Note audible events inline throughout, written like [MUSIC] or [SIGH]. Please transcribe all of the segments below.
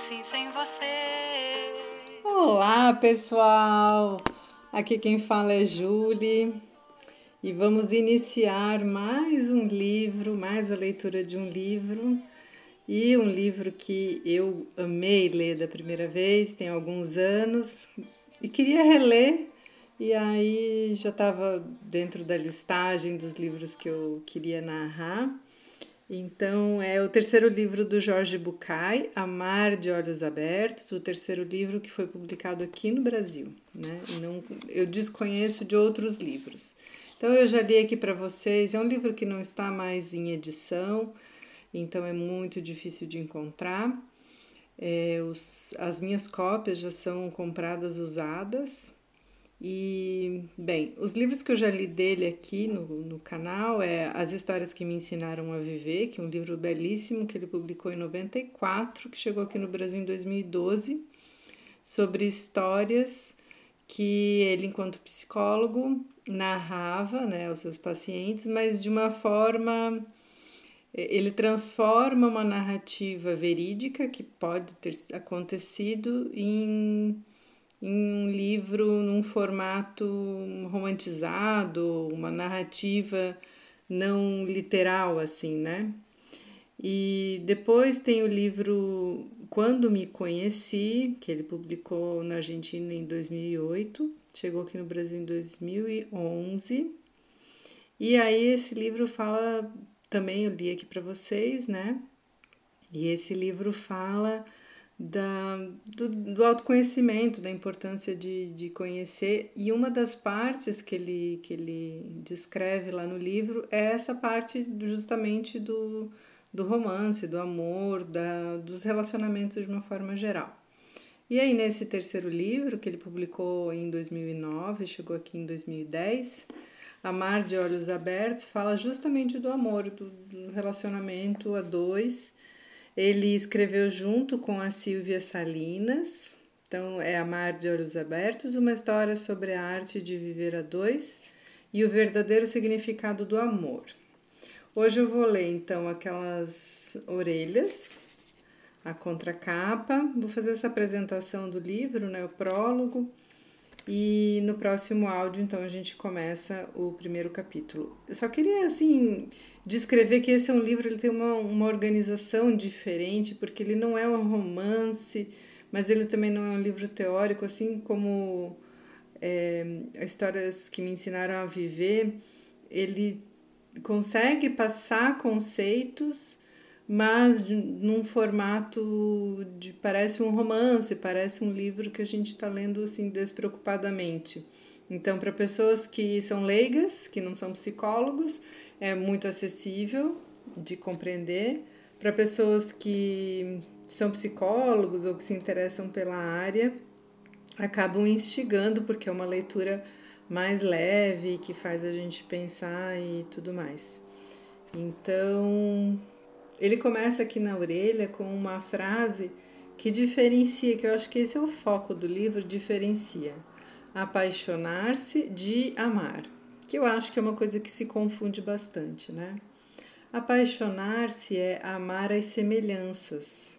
assim sem você. Olá, pessoal! Aqui quem fala é Julie e vamos iniciar mais um livro, mais a leitura de um livro e um livro que eu amei ler da primeira vez, tem alguns anos e queria reler e aí já estava dentro da listagem dos livros que eu queria narrar. Então, é o terceiro livro do Jorge Bucay, Amar de Olhos Abertos, o terceiro livro que foi publicado aqui no Brasil. Né? Não, eu desconheço de outros livros. Então, eu já li aqui para vocês. É um livro que não está mais em edição, então é muito difícil de encontrar. É, os, as minhas cópias já são compradas usadas, e, bem, os livros que eu já li dele aqui no, no canal é As Histórias que Me Ensinaram a Viver, que é um livro belíssimo que ele publicou em 94, que chegou aqui no Brasil em 2012, sobre histórias que ele, enquanto psicólogo, narrava né, aos seus pacientes, mas de uma forma. Ele transforma uma narrativa verídica que pode ter acontecido em em um livro num formato romantizado, uma narrativa não literal assim, né? E depois tem o livro Quando Me Conheci, que ele publicou na Argentina em 2008, chegou aqui no Brasil em 2011. E aí esse livro fala também eu li aqui para vocês, né? E esse livro fala da, do, do, autoconhecimento, da importância de, de conhecer. E uma das partes que ele, que ele descreve lá no livro é essa parte justamente do, do romance, do amor, da, dos relacionamentos de uma forma geral. E aí, nesse terceiro livro, que ele publicou em 2009, chegou aqui em 2010, Amar de Olhos Abertos, fala justamente do amor, do, do relacionamento a dois ele escreveu junto com a Silvia Salinas, então é Amar de Olhos Abertos, uma história sobre a arte de viver a dois e o verdadeiro significado do amor. Hoje eu vou ler então aquelas orelhas, a contracapa, vou fazer essa apresentação do livro, né, o prólogo, e no próximo áudio então a gente começa o primeiro capítulo. Eu só queria assim descrever que esse é um livro, ele tem uma, uma organização diferente, porque ele não é um romance, mas ele também não é um livro teórico, assim como é, Histórias que me ensinaram a viver, ele consegue passar conceitos, mas num formato de parece um romance, parece um livro que a gente está lendo assim despreocupadamente. Então, para pessoas que são leigas, que não são psicólogos, é muito acessível de compreender. Para pessoas que são psicólogos ou que se interessam pela área, acabam instigando, porque é uma leitura mais leve, que faz a gente pensar e tudo mais. Então, ele começa aqui na orelha com uma frase que diferencia, que eu acho que esse é o foco do livro, diferencia apaixonar-se de amar que eu acho que é uma coisa que se confunde bastante, né? Apaixonar-se é amar as semelhanças,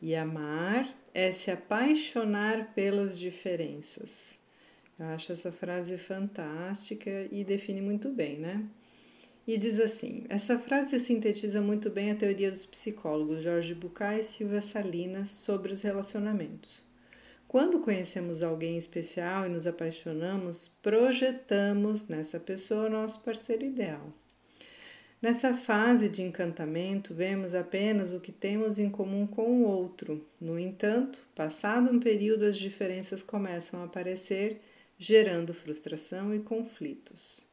e amar é se apaixonar pelas diferenças. Eu acho essa frase fantástica e define muito bem, né? E diz assim: essa frase sintetiza muito bem a teoria dos psicólogos Jorge Bucay e Silvia Salinas sobre os relacionamentos. Quando conhecemos alguém especial e nos apaixonamos, projetamos nessa pessoa nosso parceiro ideal. Nessa fase de encantamento, vemos apenas o que temos em comum com o outro. No entanto, passado um período, as diferenças começam a aparecer, gerando frustração e conflitos.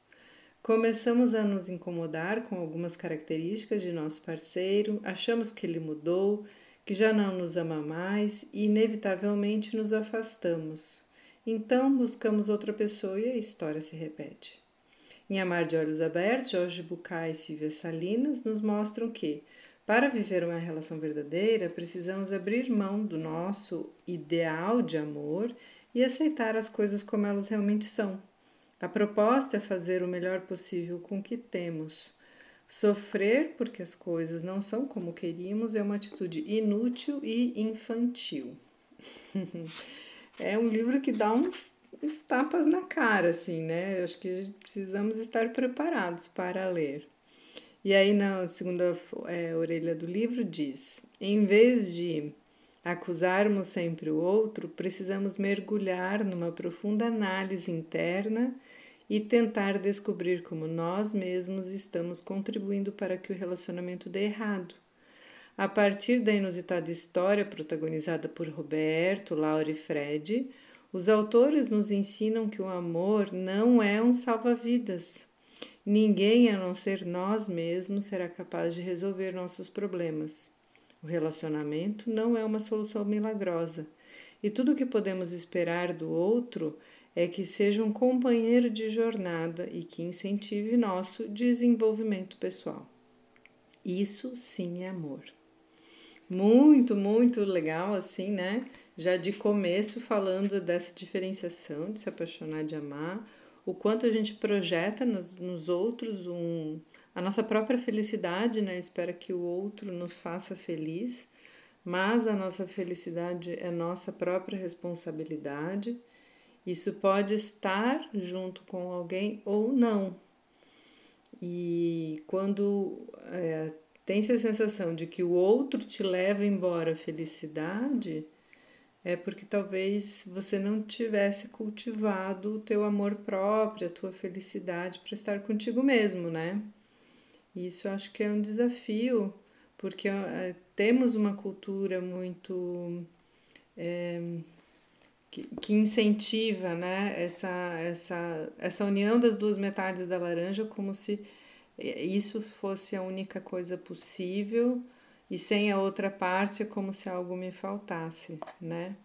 Começamos a nos incomodar com algumas características de nosso parceiro, achamos que ele mudou que já não nos ama mais e inevitavelmente nos afastamos. Então buscamos outra pessoa e a história se repete. Em Amar de Olhos Abertos, Jorge Bucay e Silvia Salinas nos mostram que, para viver uma relação verdadeira, precisamos abrir mão do nosso ideal de amor e aceitar as coisas como elas realmente são. A proposta é fazer o melhor possível com o que temos, Sofrer porque as coisas não são como queríamos é uma atitude inútil e infantil. [LAUGHS] é um livro que dá uns, uns tapas na cara, assim, né? Acho que precisamos estar preparados para ler. E aí, na segunda é, orelha do livro, diz: em vez de acusarmos sempre o outro, precisamos mergulhar numa profunda análise interna e tentar descobrir como nós mesmos estamos contribuindo para que o relacionamento dê errado. A partir da inusitada história protagonizada por Roberto, Laura e Fred, os autores nos ensinam que o amor não é um salva-vidas. Ninguém a não ser nós mesmos será capaz de resolver nossos problemas. O relacionamento não é uma solução milagrosa, e tudo o que podemos esperar do outro é que seja um companheiro de jornada e que incentive nosso desenvolvimento pessoal. Isso sim é amor. Muito, muito legal, assim, né? Já de começo falando dessa diferenciação de se apaixonar de amar, o quanto a gente projeta nos, nos outros um, a nossa própria felicidade, né? Espera que o outro nos faça feliz, mas a nossa felicidade é nossa própria responsabilidade isso pode estar junto com alguém ou não. E quando é, tem-se a sensação de que o outro te leva embora a felicidade, é porque talvez você não tivesse cultivado o teu amor próprio, a tua felicidade para estar contigo mesmo, né? Isso acho que é um desafio, porque é, temos uma cultura muito. É, que, que incentiva né, essa, essa, essa união das duas metades da laranja como se isso fosse a única coisa possível e sem a outra parte é como se algo me faltasse, né?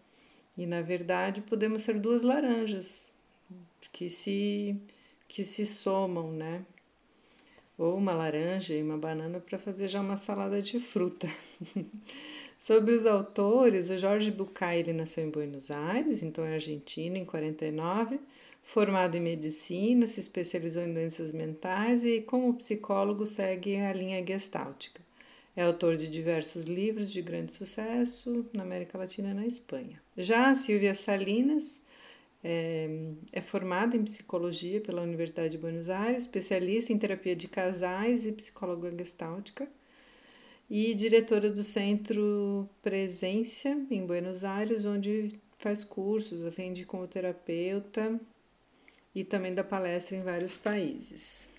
E na verdade podemos ser duas laranjas que se que se somam, né? Ou uma laranja e uma banana para fazer já uma salada de fruta. [LAUGHS] Sobre os autores, o Jorge Bucay ele nasceu em Buenos Aires, então é argentino, em 49, formado em medicina, se especializou em doenças mentais e, como psicólogo, segue a linha gestáltica. É autor de diversos livros de grande sucesso na América Latina e na Espanha. Já a Silvia Salinas é, é formada em psicologia pela Universidade de Buenos Aires, especialista em terapia de casais e psicóloga gestáltica e diretora do Centro Presença em Buenos Aires, onde faz cursos, atende como terapeuta e também dá palestra em vários países.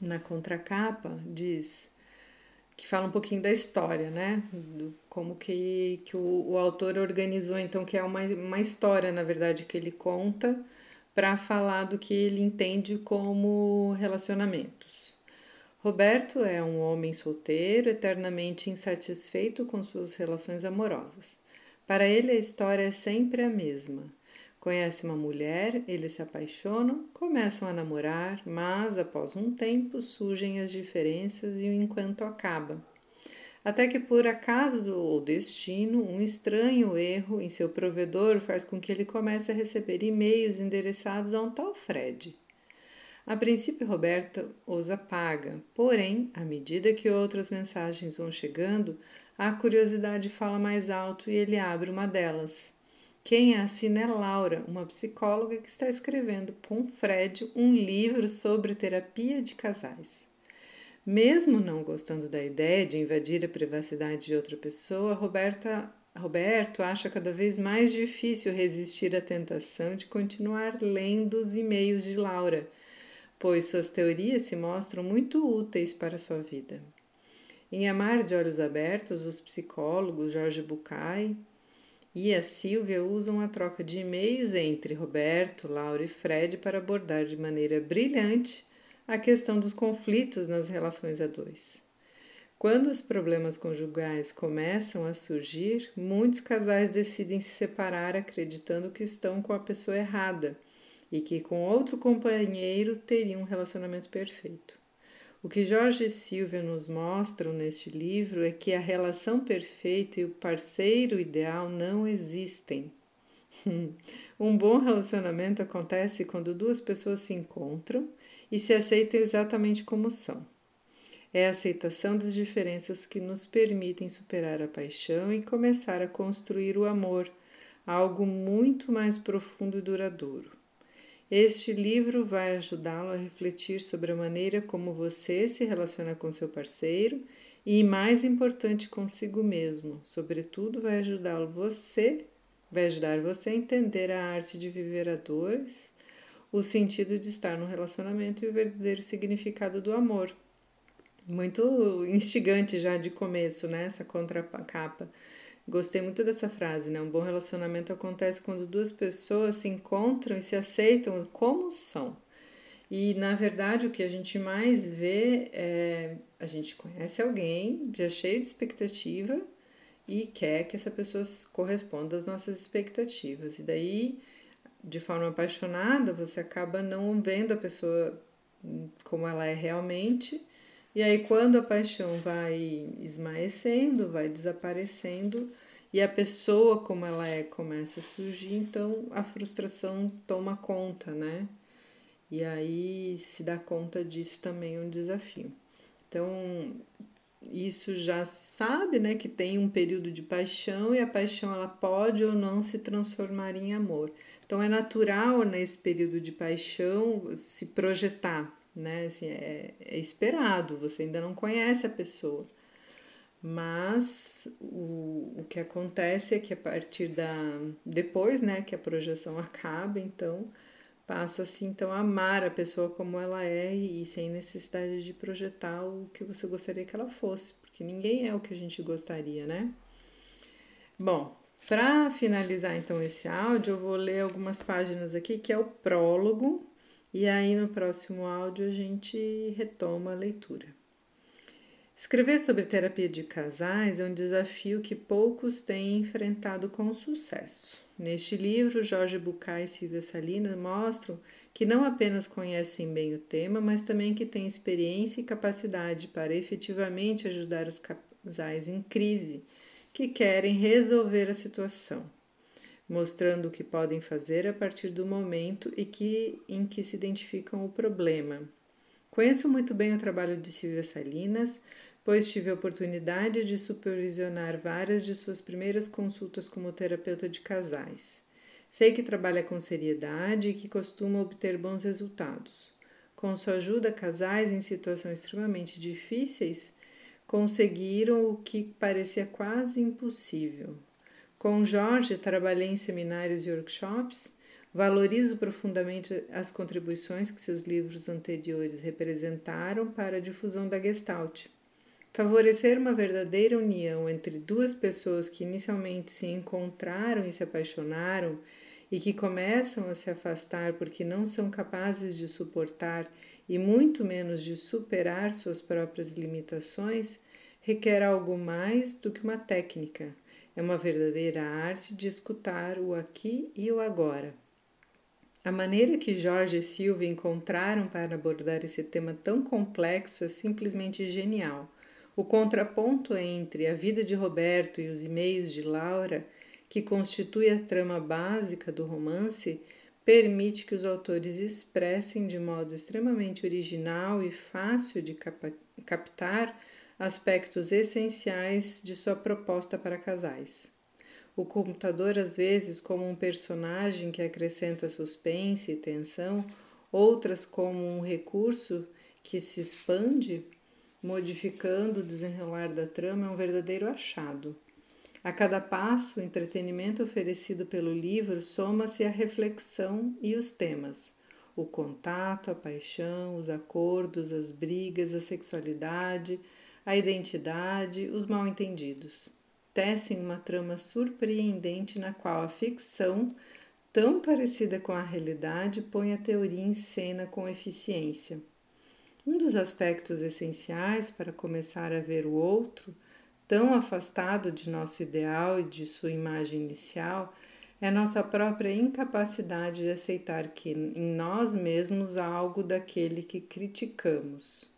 Na contracapa diz que fala um pouquinho da história, né? Do, como que, que o, o autor organizou, então, que é uma, uma história, na verdade, que ele conta para falar do que ele entende como relacionamentos. Roberto é um homem solteiro, eternamente insatisfeito com suas relações amorosas. Para ele, a história é sempre a mesma. Conhece uma mulher, eles se apaixonam, começam a namorar, mas após um tempo surgem as diferenças e o encanto acaba. Até que, por acaso ou destino, um estranho erro em seu provedor faz com que ele comece a receber e-mails endereçados a um tal Fred. A princípio, Roberta os apaga, porém, à medida que outras mensagens vão chegando, a curiosidade fala mais alto e ele abre uma delas. Quem assina é Laura, uma psicóloga que está escrevendo com Fred um livro sobre terapia de casais. Mesmo não gostando da ideia de invadir a privacidade de outra pessoa, Roberta, Roberto acha cada vez mais difícil resistir à tentação de continuar lendo os e-mails de Laura pois suas teorias se mostram muito úteis para sua vida. Em Amar de Olhos Abertos, os psicólogos Jorge Bucay e a Silvia usam a troca de e-mails entre Roberto, Laura e Fred para abordar de maneira brilhante a questão dos conflitos nas relações a dois. Quando os problemas conjugais começam a surgir, muitos casais decidem se separar acreditando que estão com a pessoa errada e que com outro companheiro teria um relacionamento perfeito. O que Jorge e Silvia nos mostram neste livro é que a relação perfeita e o parceiro ideal não existem. [LAUGHS] um bom relacionamento acontece quando duas pessoas se encontram e se aceitam exatamente como são. É a aceitação das diferenças que nos permitem superar a paixão e começar a construir o amor, algo muito mais profundo e duradouro. Este livro vai ajudá-lo a refletir sobre a maneira como você se relaciona com seu parceiro e, mais importante, consigo mesmo. Sobretudo, vai ajudá-lo você, vai ajudar você a entender a arte de viver a dois, o sentido de estar no relacionamento e o verdadeiro significado do amor muito instigante já de começo, né? Essa contracapa. Gostei muito dessa frase, né? Um bom relacionamento acontece quando duas pessoas se encontram e se aceitam como são. E na verdade o que a gente mais vê é a gente conhece alguém já cheio de expectativa e quer que essa pessoa corresponda às nossas expectativas. E daí, de forma apaixonada, você acaba não vendo a pessoa como ela é realmente e aí, quando a paixão vai esmaecendo, vai desaparecendo e a pessoa como ela é começa a surgir, então a frustração toma conta, né? E aí se dá conta disso também é um desafio. Então, isso já sabe, né, que tem um período de paixão e a paixão ela pode ou não se transformar em amor. Então é natural nesse período de paixão se projetar, né? Assim, é, é esperado, você ainda não conhece a pessoa. Mas o, o que acontece é que a partir da. depois, né, que a projeção acaba, então passa-se então a amar a pessoa como ela é e, e sem necessidade de projetar o que você gostaria que ela fosse, porque ninguém é o que a gente gostaria, né? Bom, para finalizar então esse áudio, eu vou ler algumas páginas aqui que é o prólogo e aí no próximo áudio a gente retoma a leitura. Escrever sobre terapia de casais é um desafio que poucos têm enfrentado com sucesso. Neste livro, Jorge Bucay e Silvia Salinas mostram que não apenas conhecem bem o tema, mas também que têm experiência e capacidade para efetivamente ajudar os casais em crise que querem resolver a situação mostrando o que podem fazer a partir do momento que, em que se identificam o problema. Conheço muito bem o trabalho de Silvia Salinas, pois tive a oportunidade de supervisionar várias de suas primeiras consultas como terapeuta de casais. Sei que trabalha com seriedade e que costuma obter bons resultados. Com sua ajuda, casais em situações extremamente difíceis conseguiram o que parecia quase impossível. Com Jorge, trabalhei em seminários e workshops. Valorizo profundamente as contribuições que seus livros anteriores representaram para a difusão da Gestalt. Favorecer uma verdadeira união entre duas pessoas que inicialmente se encontraram e se apaixonaram e que começam a se afastar porque não são capazes de suportar e muito menos de superar suas próprias limitações, requer algo mais do que uma técnica é uma verdadeira arte de escutar o aqui e o agora. A maneira que Jorge e Silva encontraram para abordar esse tema tão complexo é simplesmente genial. O contraponto entre a vida de Roberto e os e-mails de Laura, que constitui a trama básica do romance, permite que os autores expressem de modo extremamente original e fácil de captar aspectos essenciais de sua proposta para casais. O computador, às vezes, como um personagem que acrescenta suspense e tensão, outras como um recurso que se expande, modificando o desenrolar da trama, é um verdadeiro achado. A cada passo, o entretenimento oferecido pelo livro soma-se a reflexão e os temas. O contato, a paixão, os acordos, as brigas, a sexualidade, a identidade, os mal-entendidos. Tecem uma trama surpreendente na qual a ficção, tão parecida com a realidade, põe a teoria em cena com eficiência. Um dos aspectos essenciais para começar a ver o outro, tão afastado de nosso ideal e de sua imagem inicial, é nossa própria incapacidade de aceitar que em nós mesmos há algo daquele que criticamos.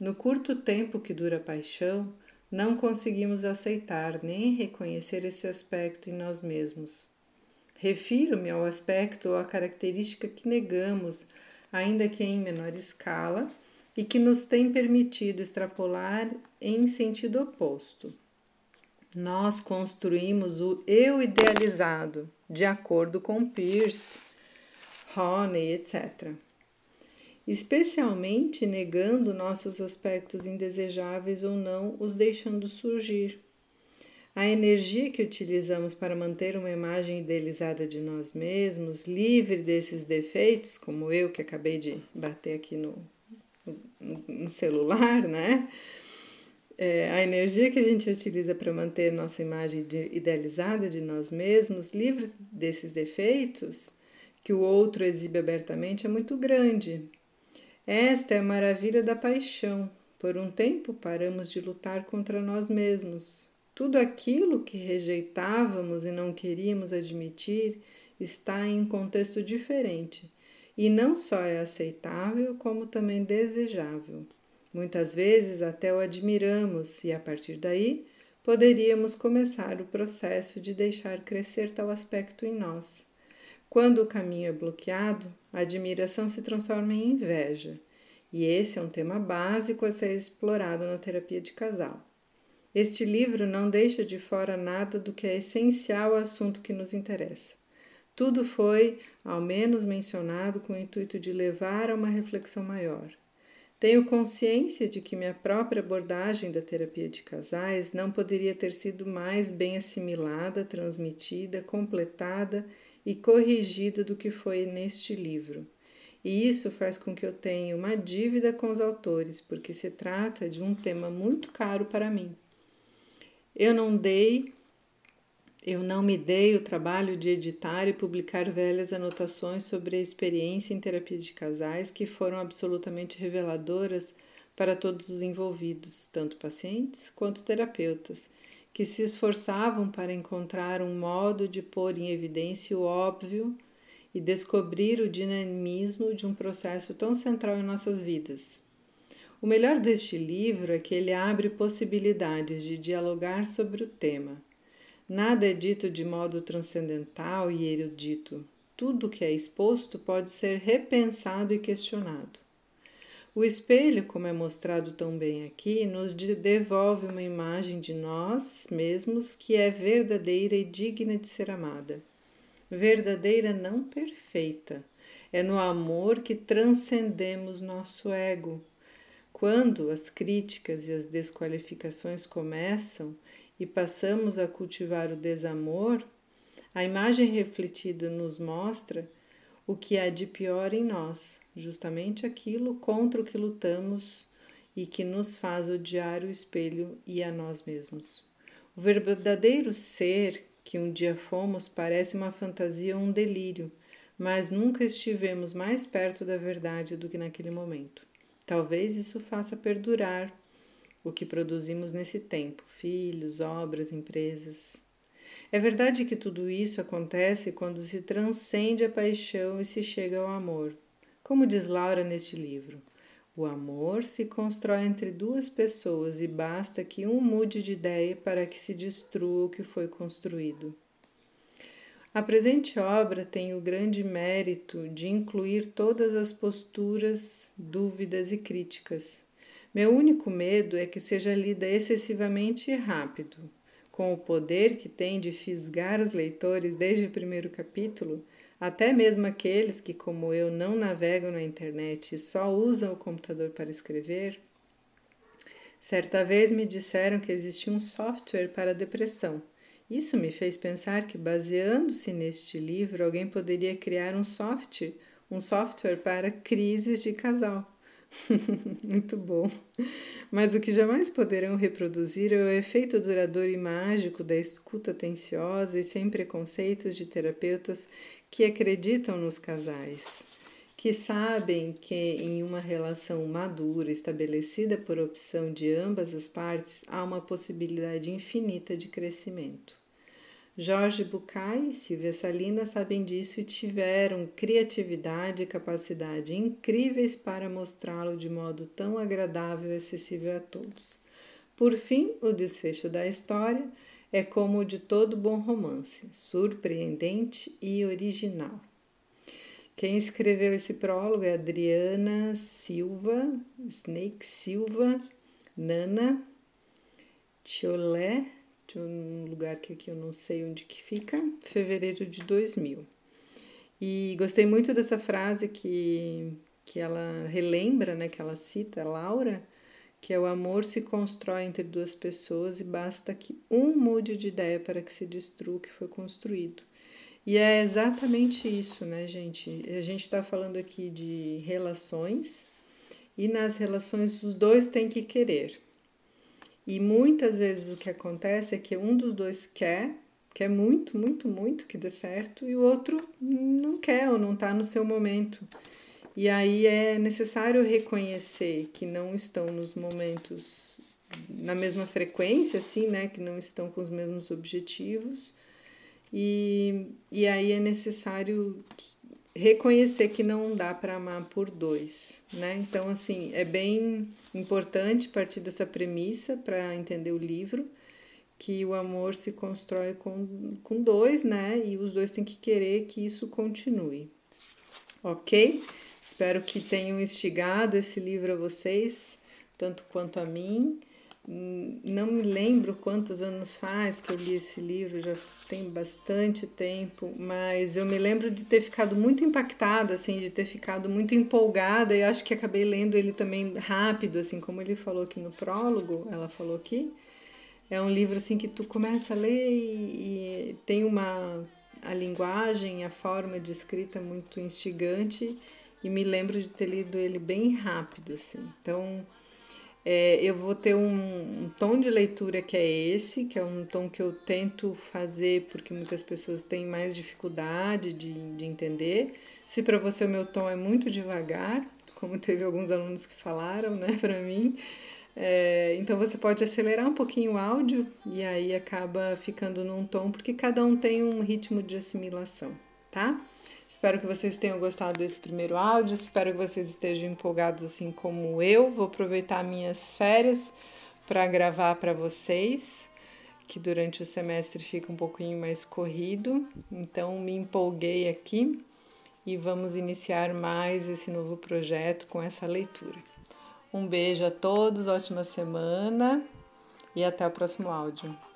No curto tempo que dura a paixão, não conseguimos aceitar nem reconhecer esse aspecto em nós mesmos. Refiro-me ao aspecto ou à característica que negamos, ainda que em menor escala, e que nos tem permitido extrapolar em sentido oposto. Nós construímos o eu idealizado, de acordo com Peirce, Honey, etc. Especialmente negando nossos aspectos indesejáveis ou não, os deixando surgir. A energia que utilizamos para manter uma imagem idealizada de nós mesmos, livre desses defeitos, como eu que acabei de bater aqui no, no, no celular, né? É, a energia que a gente utiliza para manter nossa imagem de, idealizada de nós mesmos, livres desses defeitos, que o outro exibe abertamente, é muito grande. Esta é a maravilha da paixão. Por um tempo paramos de lutar contra nós mesmos, tudo aquilo que rejeitávamos e não queríamos admitir está em um contexto diferente e não só é aceitável, como também desejável. Muitas vezes até o admiramos e a partir daí poderíamos começar o processo de deixar crescer tal aspecto em nós. Quando o caminho é bloqueado, a admiração se transforma em inveja, e esse é um tema básico a ser explorado na terapia de casal. Este livro não deixa de fora nada do que é essencial ao assunto que nos interessa. Tudo foi, ao menos, mencionado com o intuito de levar a uma reflexão maior. Tenho consciência de que minha própria abordagem da terapia de casais não poderia ter sido mais bem assimilada, transmitida, completada e corrigida do que foi neste livro. E isso faz com que eu tenha uma dívida com os autores, porque se trata de um tema muito caro para mim. Eu não dei, eu não me dei o trabalho de editar e publicar velhas anotações sobre a experiência em terapias de casais que foram absolutamente reveladoras para todos os envolvidos, tanto pacientes quanto terapeutas, que se esforçavam para encontrar um modo de pôr em evidência o óbvio e descobrir o dinamismo de um processo tão central em nossas vidas. O melhor deste livro é que ele abre possibilidades de dialogar sobre o tema. Nada é dito de modo transcendental e erudito. Tudo que é exposto pode ser repensado e questionado. O espelho, como é mostrado tão bem aqui, nos devolve uma imagem de nós mesmos que é verdadeira e digna de ser amada. Verdadeira, não perfeita. É no amor que transcendemos nosso ego quando as críticas e as desqualificações começam e passamos a cultivar o desamor, a imagem refletida nos mostra o que há de pior em nós, justamente aquilo contra o que lutamos e que nos faz odiar o espelho e a nós mesmos. O verdadeiro ser que um dia fomos parece uma fantasia ou um delírio, mas nunca estivemos mais perto da verdade do que naquele momento. Talvez isso faça perdurar o que produzimos nesse tempo: filhos, obras, empresas. É verdade que tudo isso acontece quando se transcende a paixão e se chega ao amor. Como diz Laura neste livro, o amor se constrói entre duas pessoas e basta que um mude de ideia para que se destrua o que foi construído. A presente obra tem o grande mérito de incluir todas as posturas, dúvidas e críticas. Meu único medo é que seja lida excessivamente rápido. Com o poder que tem de fisgar os leitores desde o primeiro capítulo, até mesmo aqueles que, como eu, não navegam na internet e só usam o computador para escrever, certa vez me disseram que existia um software para depressão isso me fez pensar que, baseando-se neste livro, alguém poderia criar um software, um software para crises de casal. [LAUGHS] Muito bom. Mas o que jamais poderão reproduzir é o efeito duradouro e mágico da escuta atenciosa e sem preconceitos de terapeutas que acreditam nos casais, que sabem que em uma relação madura estabelecida por opção de ambas as partes há uma possibilidade infinita de crescimento. Jorge Bucay e Silvia Salina sabem disso e tiveram criatividade e capacidade incríveis para mostrá-lo de modo tão agradável e acessível a todos. Por fim, o desfecho da história é como o de todo bom romance, surpreendente e original. Quem escreveu esse prólogo é Adriana Silva, Snake Silva, Nana, Tiolé, de um lugar que aqui eu não sei onde que fica, fevereiro de 2000. E gostei muito dessa frase que, que ela relembra, né, que ela cita, Laura, que é o amor se constrói entre duas pessoas e basta que um mude de ideia para que se destrua o que foi construído. E é exatamente isso, né, gente? A gente está falando aqui de relações e nas relações os dois têm que querer. E muitas vezes o que acontece é que um dos dois quer, quer muito, muito, muito que dê certo, e o outro não quer ou não está no seu momento. E aí é necessário reconhecer que não estão nos momentos na mesma frequência, assim, né? Que não estão com os mesmos objetivos e, e aí é necessário reconhecer que não dá para amar por dois, né? Então, assim, é bem importante partir dessa premissa para entender o livro, que o amor se constrói com, com dois, né? E os dois têm que querer que isso continue, ok? Espero que tenham instigado esse livro a vocês, tanto quanto a mim. Não me lembro quantos anos faz que eu li esse livro, já tem bastante tempo, mas eu me lembro de ter ficado muito impactada, assim, de ter ficado muito empolgada e acho que acabei lendo ele também rápido, assim, como ele falou aqui no prólogo, ela falou aqui. É um livro assim que tu começa a ler e, e tem uma a linguagem, a forma de escrita muito instigante e me lembro de ter lido ele bem rápido, assim. Então, é, eu vou ter um, um, tom de leitura que é esse, que é um tom que eu tento fazer porque muitas pessoas têm mais dificuldade de, de entender. Se para você o meu tom é muito devagar, como [LAUGHS] teve alguns alunos que falaram, né, para mim, é, então você pode acelerar um pouquinho o áudio e aí acaba ficando num tom, porque cada um tem um ritmo de assimilação, tá? Espero que vocês tenham gostado desse primeiro áudio. Espero que vocês estejam empolgados assim como eu. Vou aproveitar minhas férias para gravar para vocês, que durante o semestre fica um pouquinho mais corrido. Então me empolguei aqui e vamos iniciar mais esse novo projeto com essa leitura. Um beijo a todos, ótima semana e até o próximo áudio.